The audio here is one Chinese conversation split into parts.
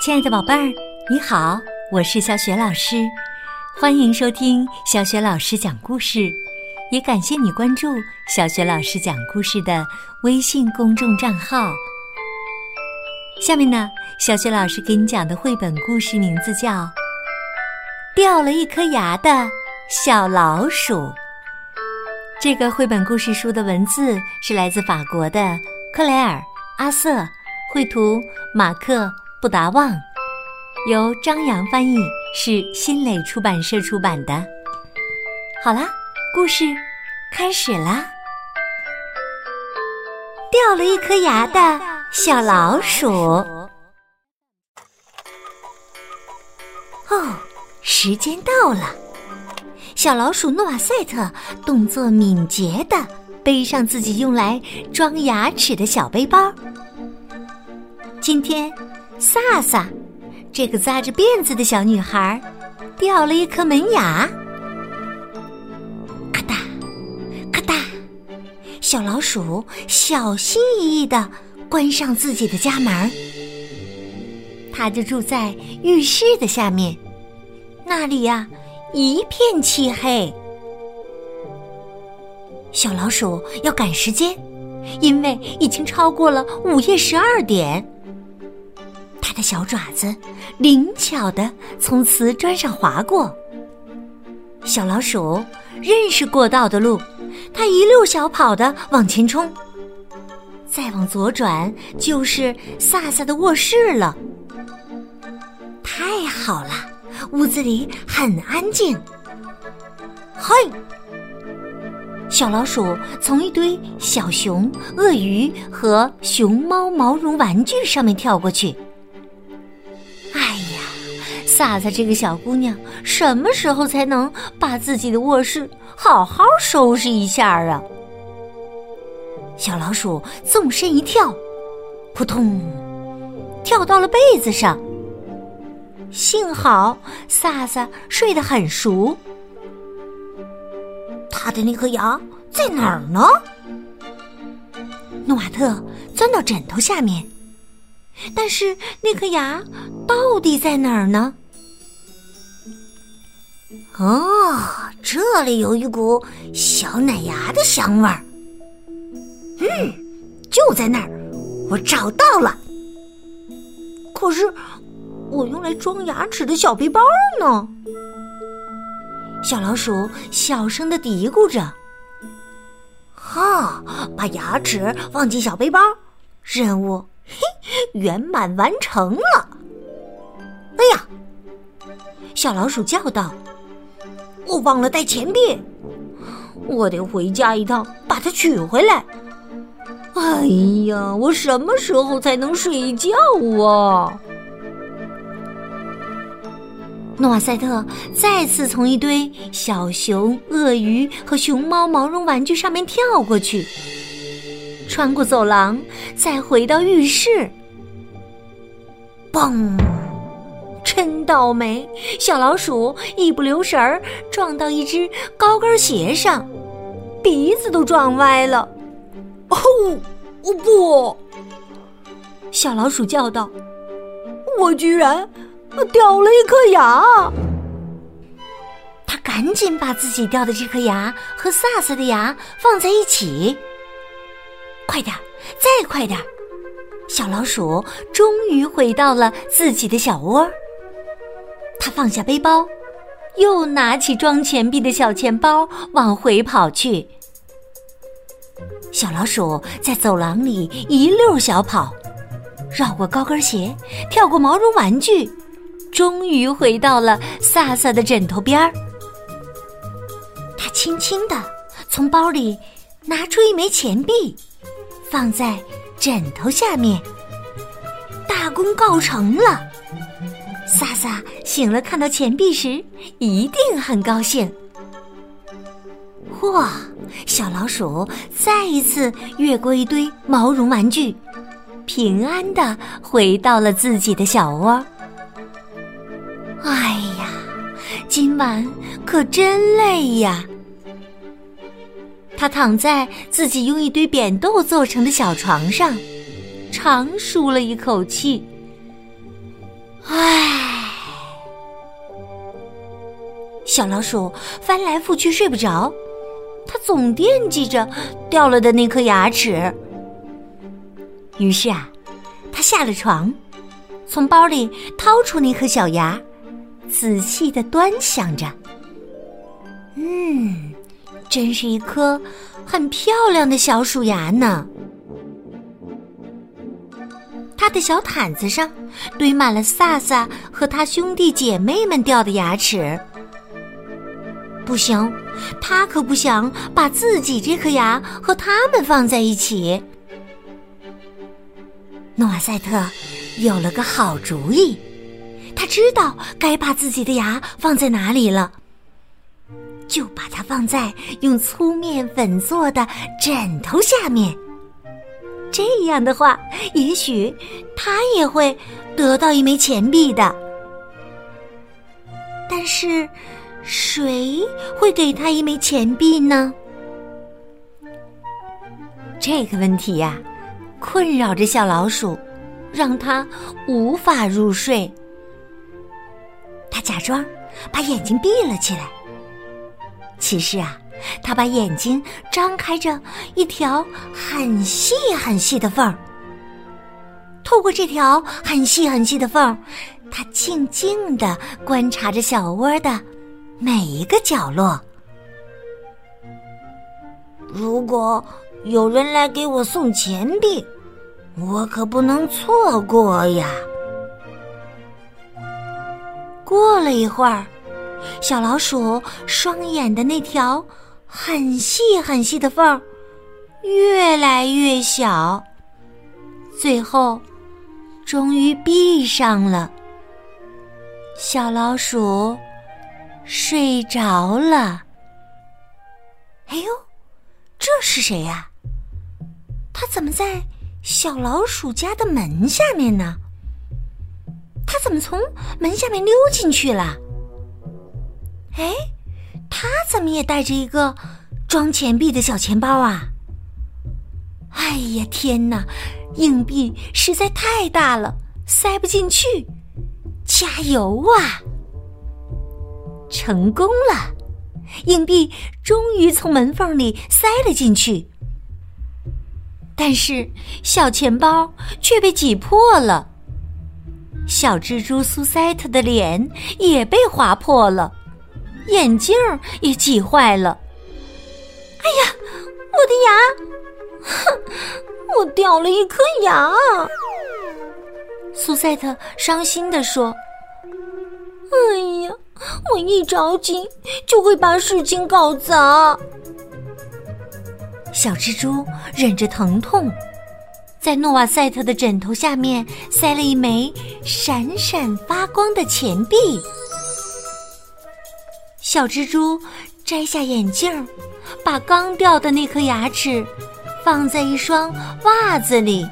亲爱的宝贝儿，你好，我是小雪老师，欢迎收听小雪老师讲故事，也感谢你关注小雪老师讲故事的微信公众账号。下面呢，小雪老师给你讲的绘本故事名字叫《掉了一颗牙的小老鼠》。这个绘本故事书的文字是来自法国的克莱尔·阿瑟，绘图马克。不达旺，由张扬翻译，是新蕾出版社出版的。好啦，故事开始啦！掉了一颗牙的小老鼠。哦，时间到了，小老鼠诺瓦塞特动作敏捷的背上自己用来装牙齿的小背包。今天。萨萨，这个扎着辫子的小女孩，掉了一颗门牙。咔嗒，咔嗒，小老鼠小心翼翼的关上自己的家门。它就住在浴室的下面，那里呀一片漆黑。小老鼠要赶时间，因为已经超过了午夜十二点。的小爪子灵巧的从瓷砖上划过。小老鼠认识过道的路，它一溜小跑的往前冲。再往左转就是萨萨的卧室了。太好了，屋子里很安静。嘿，小老鼠从一堆小熊、鳄鱼和熊猫毛绒玩具上面跳过去。萨萨这个小姑娘什么时候才能把自己的卧室好好收拾一下啊？小老鼠纵身一跳，扑通，跳到了被子上。幸好萨萨睡得很熟。他的那颗牙在哪儿呢？诺瓦特钻到枕头下面，但是那颗牙到底在哪儿呢？哦，这里有一股小奶牙的香味儿。嗯，就在那儿，我找到了。可是，我用来装牙齿的小背包呢？小老鼠小声的嘀咕着。哈，把牙齿放进小背包，任务嘿圆满完成了。哎呀，小老鼠叫道。我忘了带钱币，我得回家一趟把它取回来。哎呀，我什么时候才能睡觉啊？诺瓦塞特再次从一堆小熊、鳄鱼和熊猫毛绒玩具上面跳过去，穿过走廊，再回到浴室。嘣！真倒霉！小老鼠一不留神儿撞到一只高跟鞋上，鼻子都撞歪了。哦，哦不！小老鼠叫道：“我居然掉了一颗牙！”他赶紧把自己掉的这颗牙和萨萨的牙放在一起。快点，再快点！小老鼠终于回到了自己的小窝。放下背包，又拿起装钱币的小钱包往回跑去。小老鼠在走廊里一溜小跑，绕过高跟鞋，跳过毛绒玩具，终于回到了萨萨的枕头边儿。他轻轻的从包里拿出一枚钱币，放在枕头下面。大功告成了。萨萨醒了，看到钱币时一定很高兴。哇！小老鼠再一次越过一堆毛绒玩具，平安的回到了自己的小窝。哎呀，今晚可真累呀！他躺在自己用一堆扁豆做成的小床上，长舒了一口气。小老鼠翻来覆去睡不着，它总惦记着掉了的那颗牙齿。于是啊，它下了床，从包里掏出那颗小牙，仔细的端详着。嗯，真是一颗很漂亮的小鼠牙呢。他的小毯子上堆满了萨萨和他兄弟姐妹们掉的牙齿。不行，他可不想把自己这颗牙和他们放在一起。诺瓦塞特有了个好主意，他知道该把自己的牙放在哪里了，就把它放在用粗面粉做的枕头下面。这样的话，也许他也会得到一枚钱币的。但是，谁会给他一枚钱币呢？这个问题呀，困扰着小老鼠，让他无法入睡。他假装把眼睛闭了起来，其实啊。他把眼睛张开着一条很细很细的缝儿，透过这条很细很细的缝儿，他静静的观察着小窝的每一个角落。如果有人来给我送钱币，我可不能错过呀。过了一会儿，小老鼠双眼的那条。很细很细的缝儿，越来越小，最后终于闭上了。小老鼠睡着了。哎呦，这是谁呀？他怎么在小老鼠家的门下面呢？他怎么从门下面溜进去了？哎。他怎么也带着一个装钱币的小钱包啊？哎呀，天哪！硬币实在太大了，塞不进去。加油啊！成功了，硬币终于从门缝里塞了进去。但是小钱包却被挤破了，小蜘蛛苏塞特的脸也被划破了。眼镜也挤坏了！哎呀，我的牙！哼，我掉了一颗牙！苏赛特伤心地说：“，我一着急就会把事情搞砸。”小蜘蛛忍着疼痛，在诺瓦赛特的枕头下面塞了一枚闪闪发光的钱币。小蜘蛛摘下眼镜，把刚掉的那颗牙齿放在一双袜子里。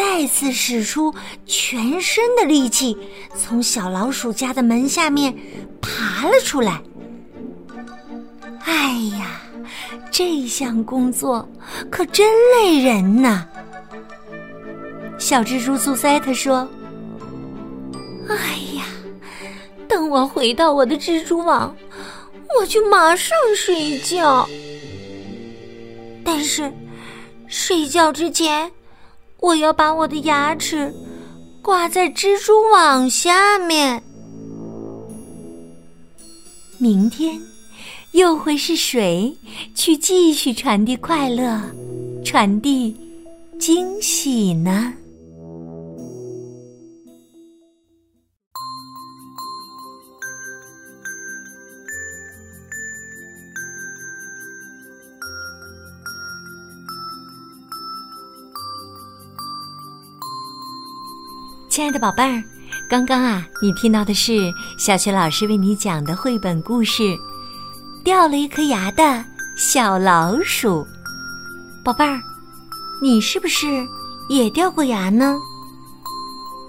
再次使出全身的力气，从小老鼠家的门下面爬了出来。哎呀，这项工作可真累人呐！小蜘蛛苏塞特说：“哎呀。”等我回到我的蜘蛛网，我就马上睡觉。但是，睡觉之前，我要把我的牙齿挂在蜘蛛网下面。明天，又会是谁去继续传递快乐、传递惊喜呢？亲爱的宝贝儿，刚刚啊，你听到的是小雪老师为你讲的绘本故事《掉了一颗牙的小老鼠》。宝贝儿，你是不是也掉过牙呢？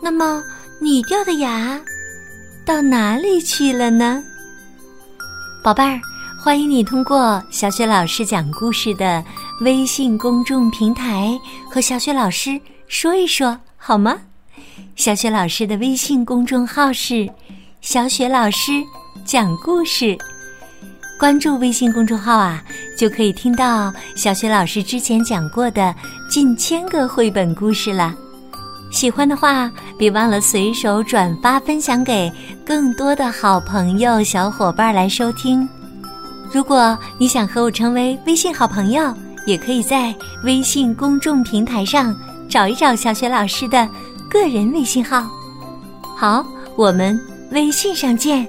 那么你掉的牙到哪里去了呢？宝贝儿，欢迎你通过小雪老师讲故事的微信公众平台和小雪老师说一说，好吗？小雪老师的微信公众号是“小雪老师讲故事”，关注微信公众号啊，就可以听到小雪老师之前讲过的近千个绘本故事了。喜欢的话，别忘了随手转发分享给更多的好朋友、小伙伴来收听。如果你想和我成为微信好朋友，也可以在微信公众平台上找一找小雪老师的个人微信号。好，我们微信上见。